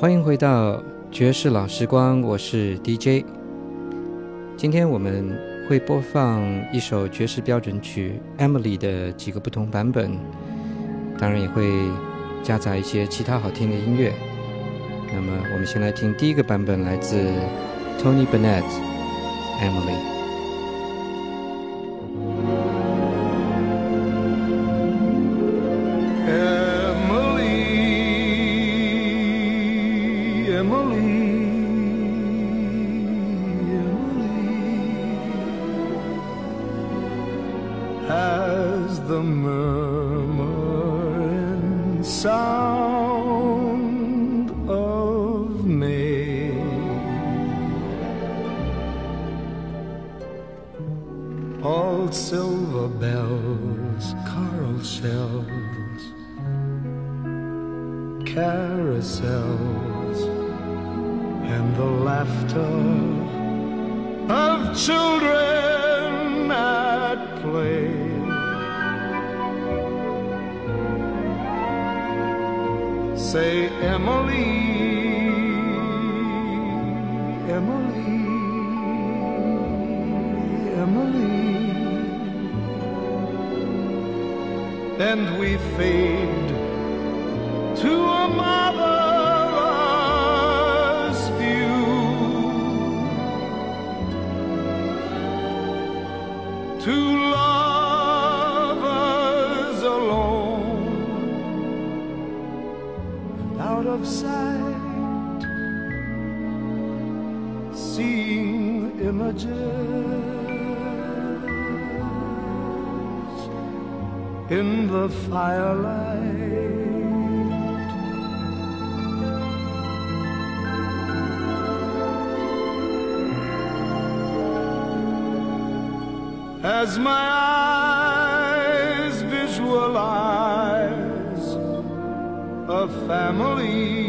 欢迎回到爵士老时光，我是 DJ。今天我们会播放一首爵士标准曲《Emily》的几个不同版本，当然也会夹杂一些其他好听的音乐。那么，我们先来听第一个版本，来自 Tony Bennett，《Emily》。carousels and the laughter of children at play. Say, Emily, Emily, Emily, and we fade in the firelight. As my eyes visualize a family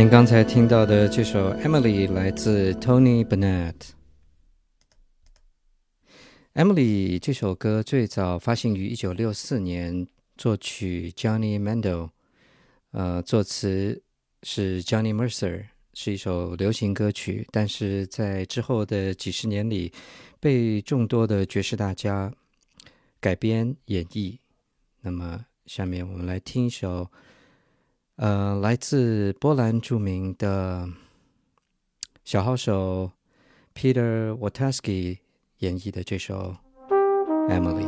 您刚才听到的这首《Emily》来自 Tony Bennett。《Emily》这首歌最早发行于一九六四年，作曲 Johnny Mandel，呃，作词是 Johnny Mercer，是一首流行歌曲。但是在之后的几十年里，被众多的爵士大家改编演绎。那么，下面我们来听一首。呃，来自波兰著名的小号手 Peter Wataski 演绎的这首《Emily》。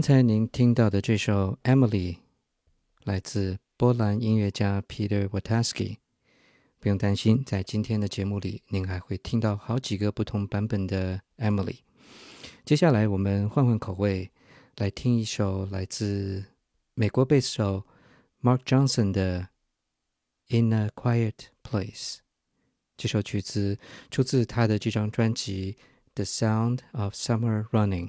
刚才您听到的这首《Emily》来自波兰音乐家 Peter Wataski。不用担心，在今天的节目里，您还会听到好几个不同版本的《Emily》。接下来，我们换换口味，来听一首来自美国贝斯手 Mark Johnson 的《In a Quiet Place》。这首曲子出自他的这张专辑《The Sound of Summer Running》。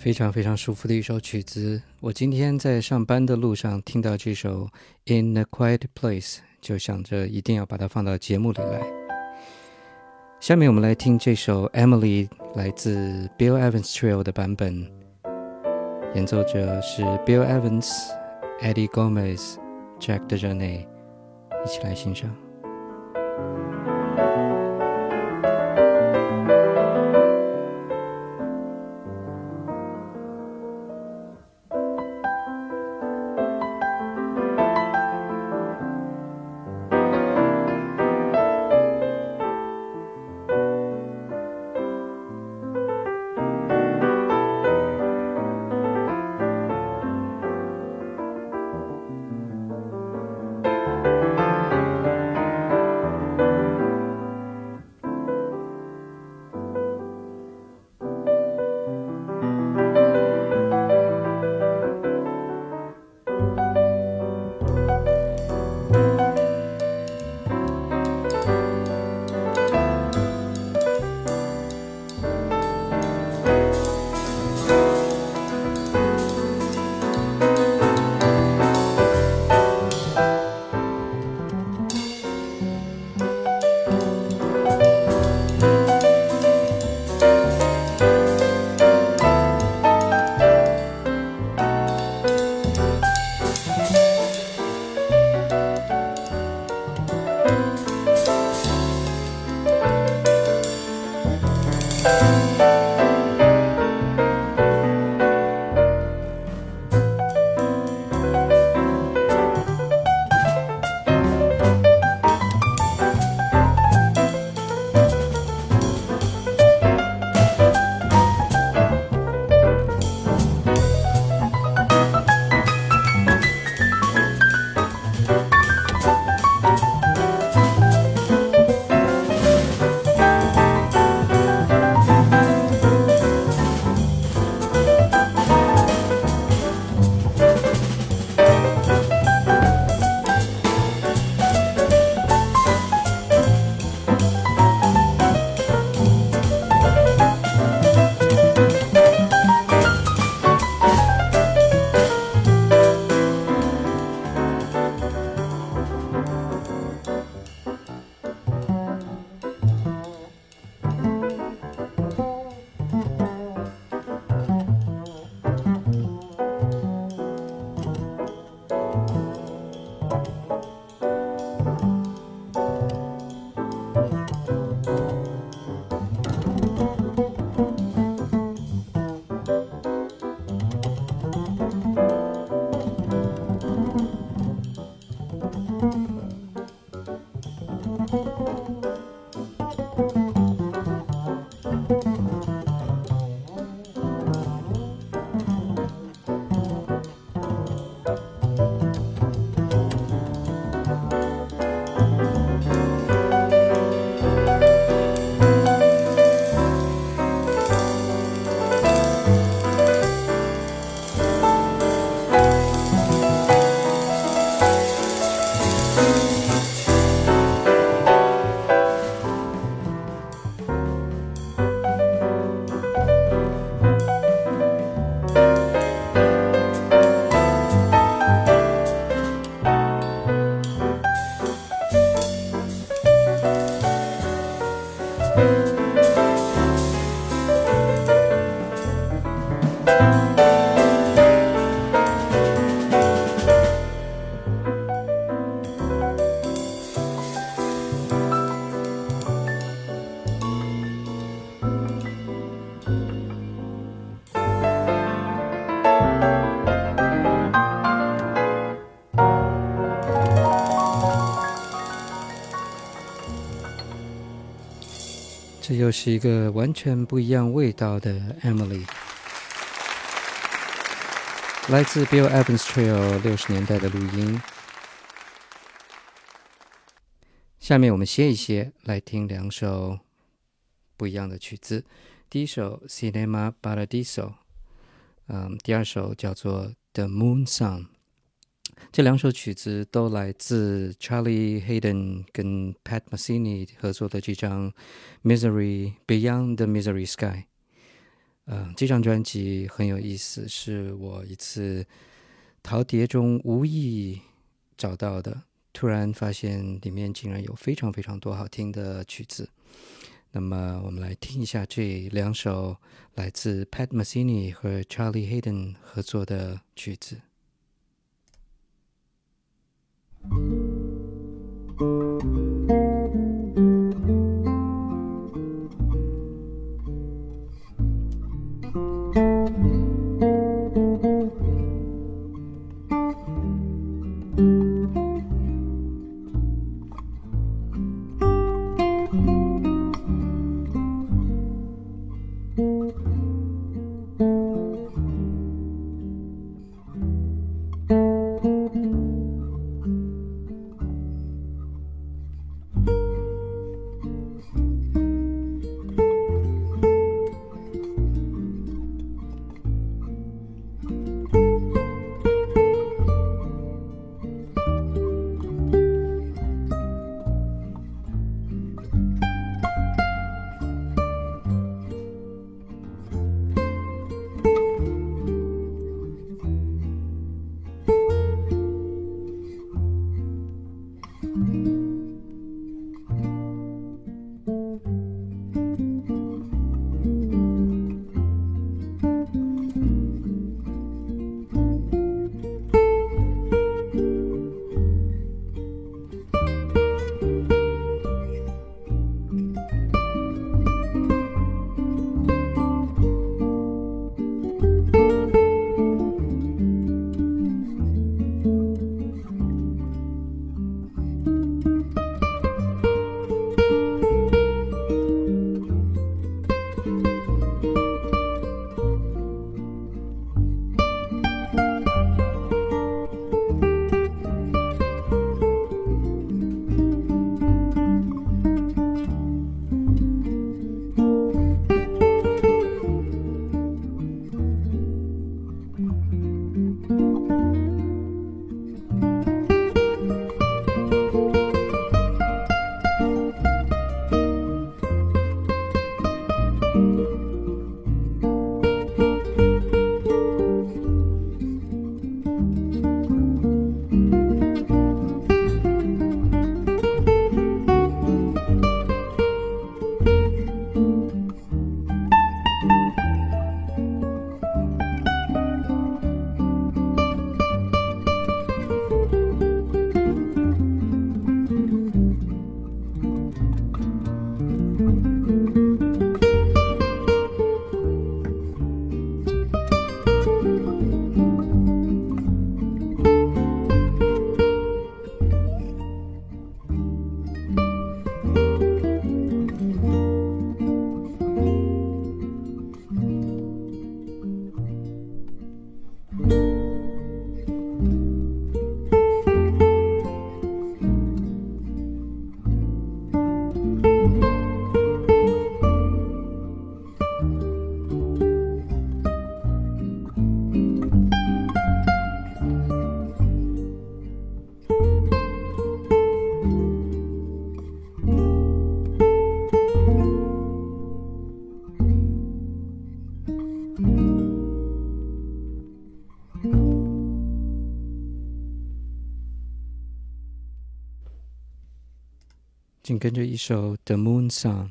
非常非常舒服的一首曲子。我今天在上班的路上听到这首《In a Quiet Place》，就想着一定要把它放到节目里来。下面我们来听这首《Emily》，来自 Bill Evans Trio 的版本，演奏者是 Bill Evans、Eddie Gomez、Jack DeJohnette，一起来欣赏。又是一个完全不一样味道的 Emily，来自 Bill Evans Trio 六十年代的录音。下面我们歇一歇，来听两首不一样的曲子。第一首《Cinema Paradiso》，嗯，第二首叫做《The Moon Song》。这两首曲子都来自 Charlie Hayden 跟 Pat Messini 合作的这张《Misery Beyond the Misery Sky》。嗯，这张专辑很有意思，是我一次淘碟中无意找到的，突然发现里面竟然有非常非常多好听的曲子。那么，我们来听一下这两首来自 Pat Messini 和 Charlie Hayden 合作的曲子。thank you 紧跟着一首《The Moon Song》。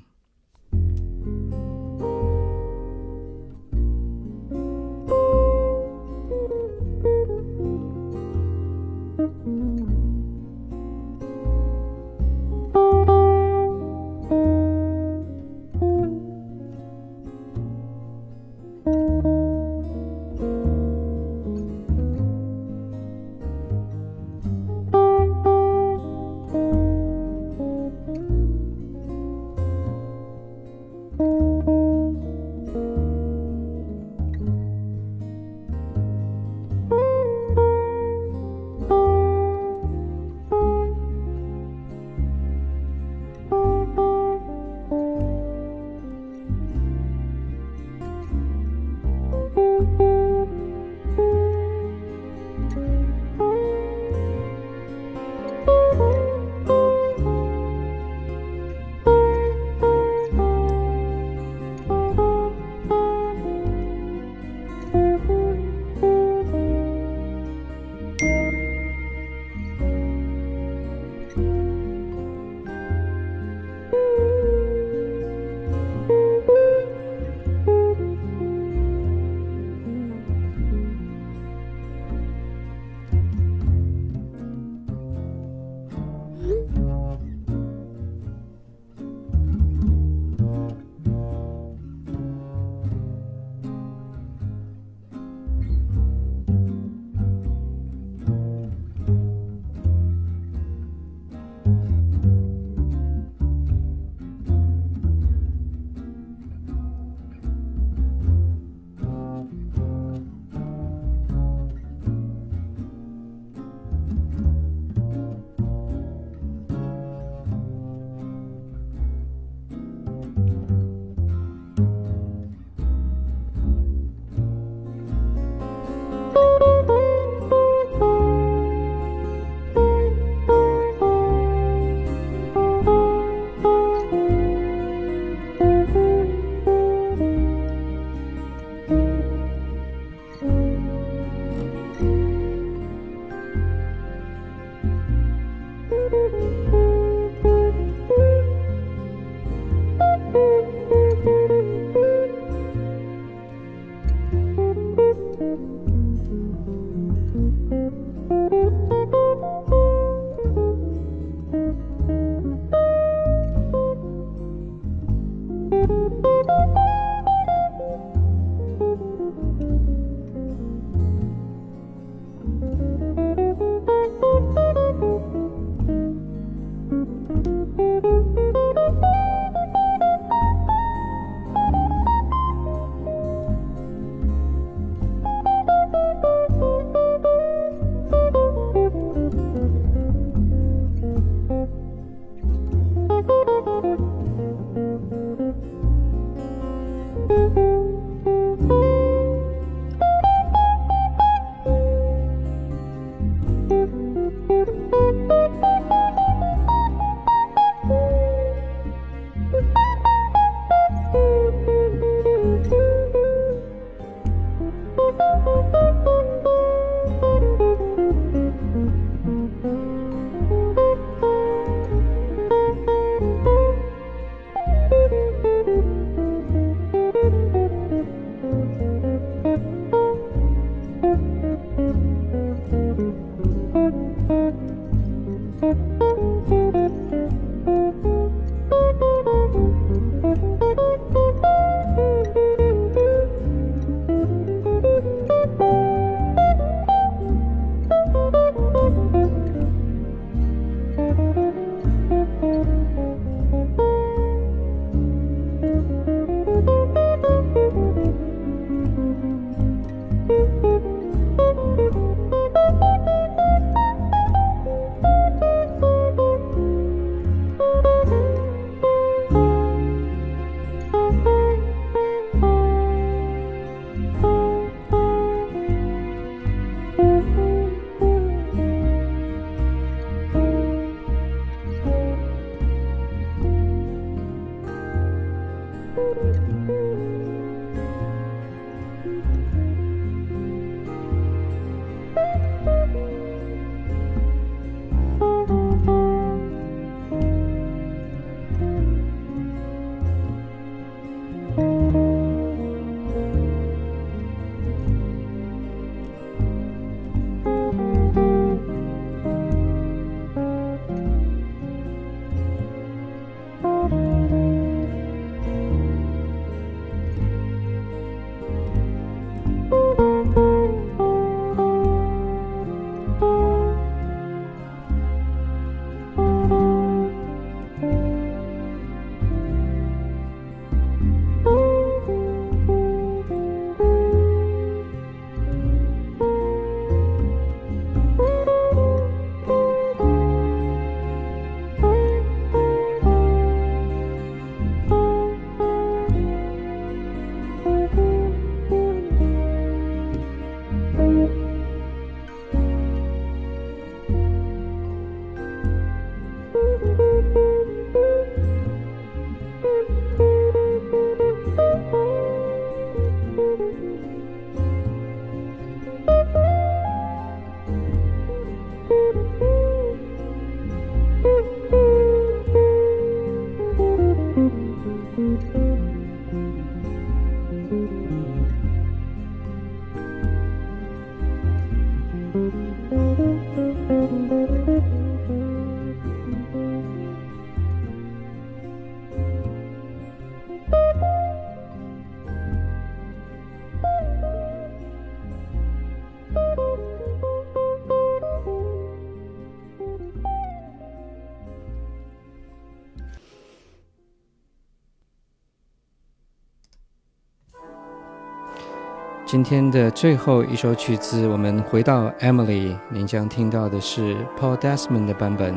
今天的最后一首曲子，我们回到 Emily，您将听到的是 Paul Desmond 的版本。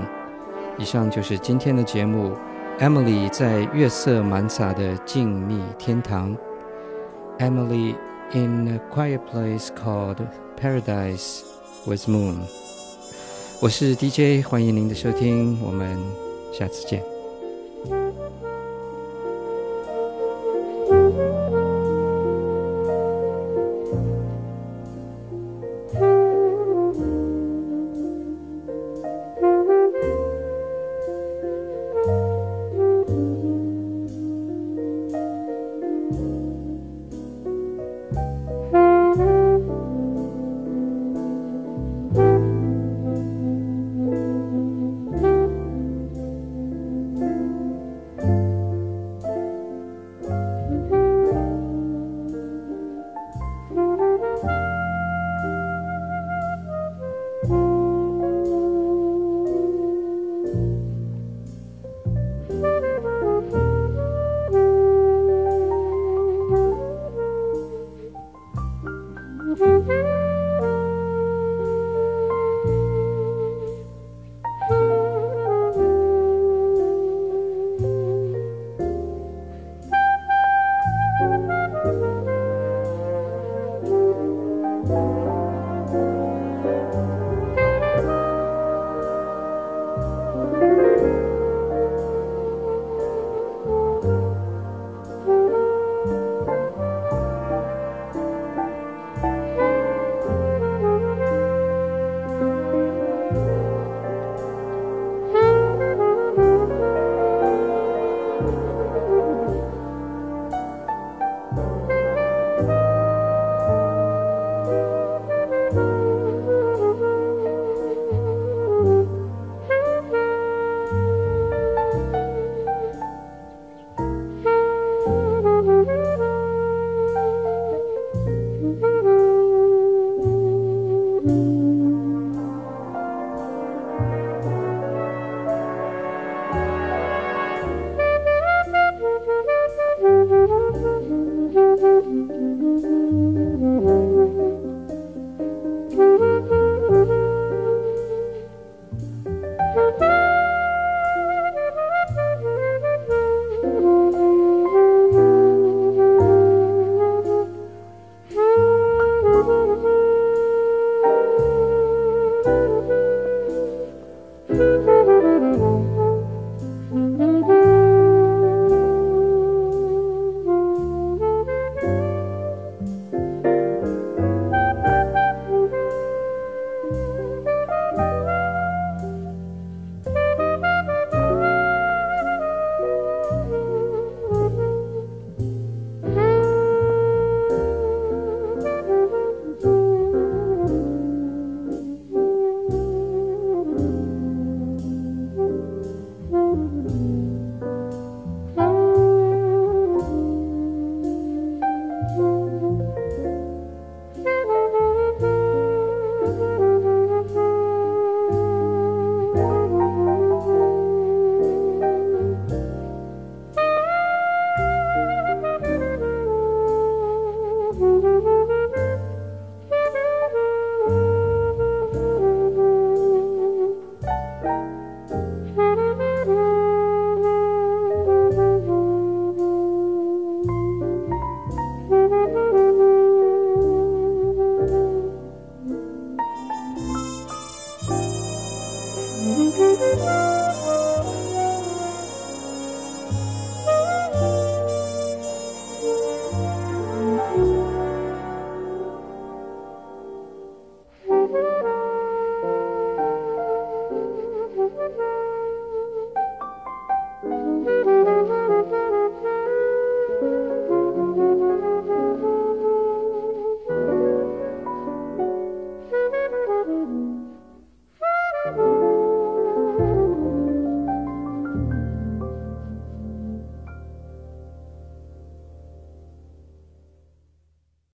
以上就是今天的节目，Emily 在月色满洒的静谧天堂，Emily in a quiet place called Paradise with Moon。我是 DJ，欢迎您的收听，我们下次见。Mm-hmm.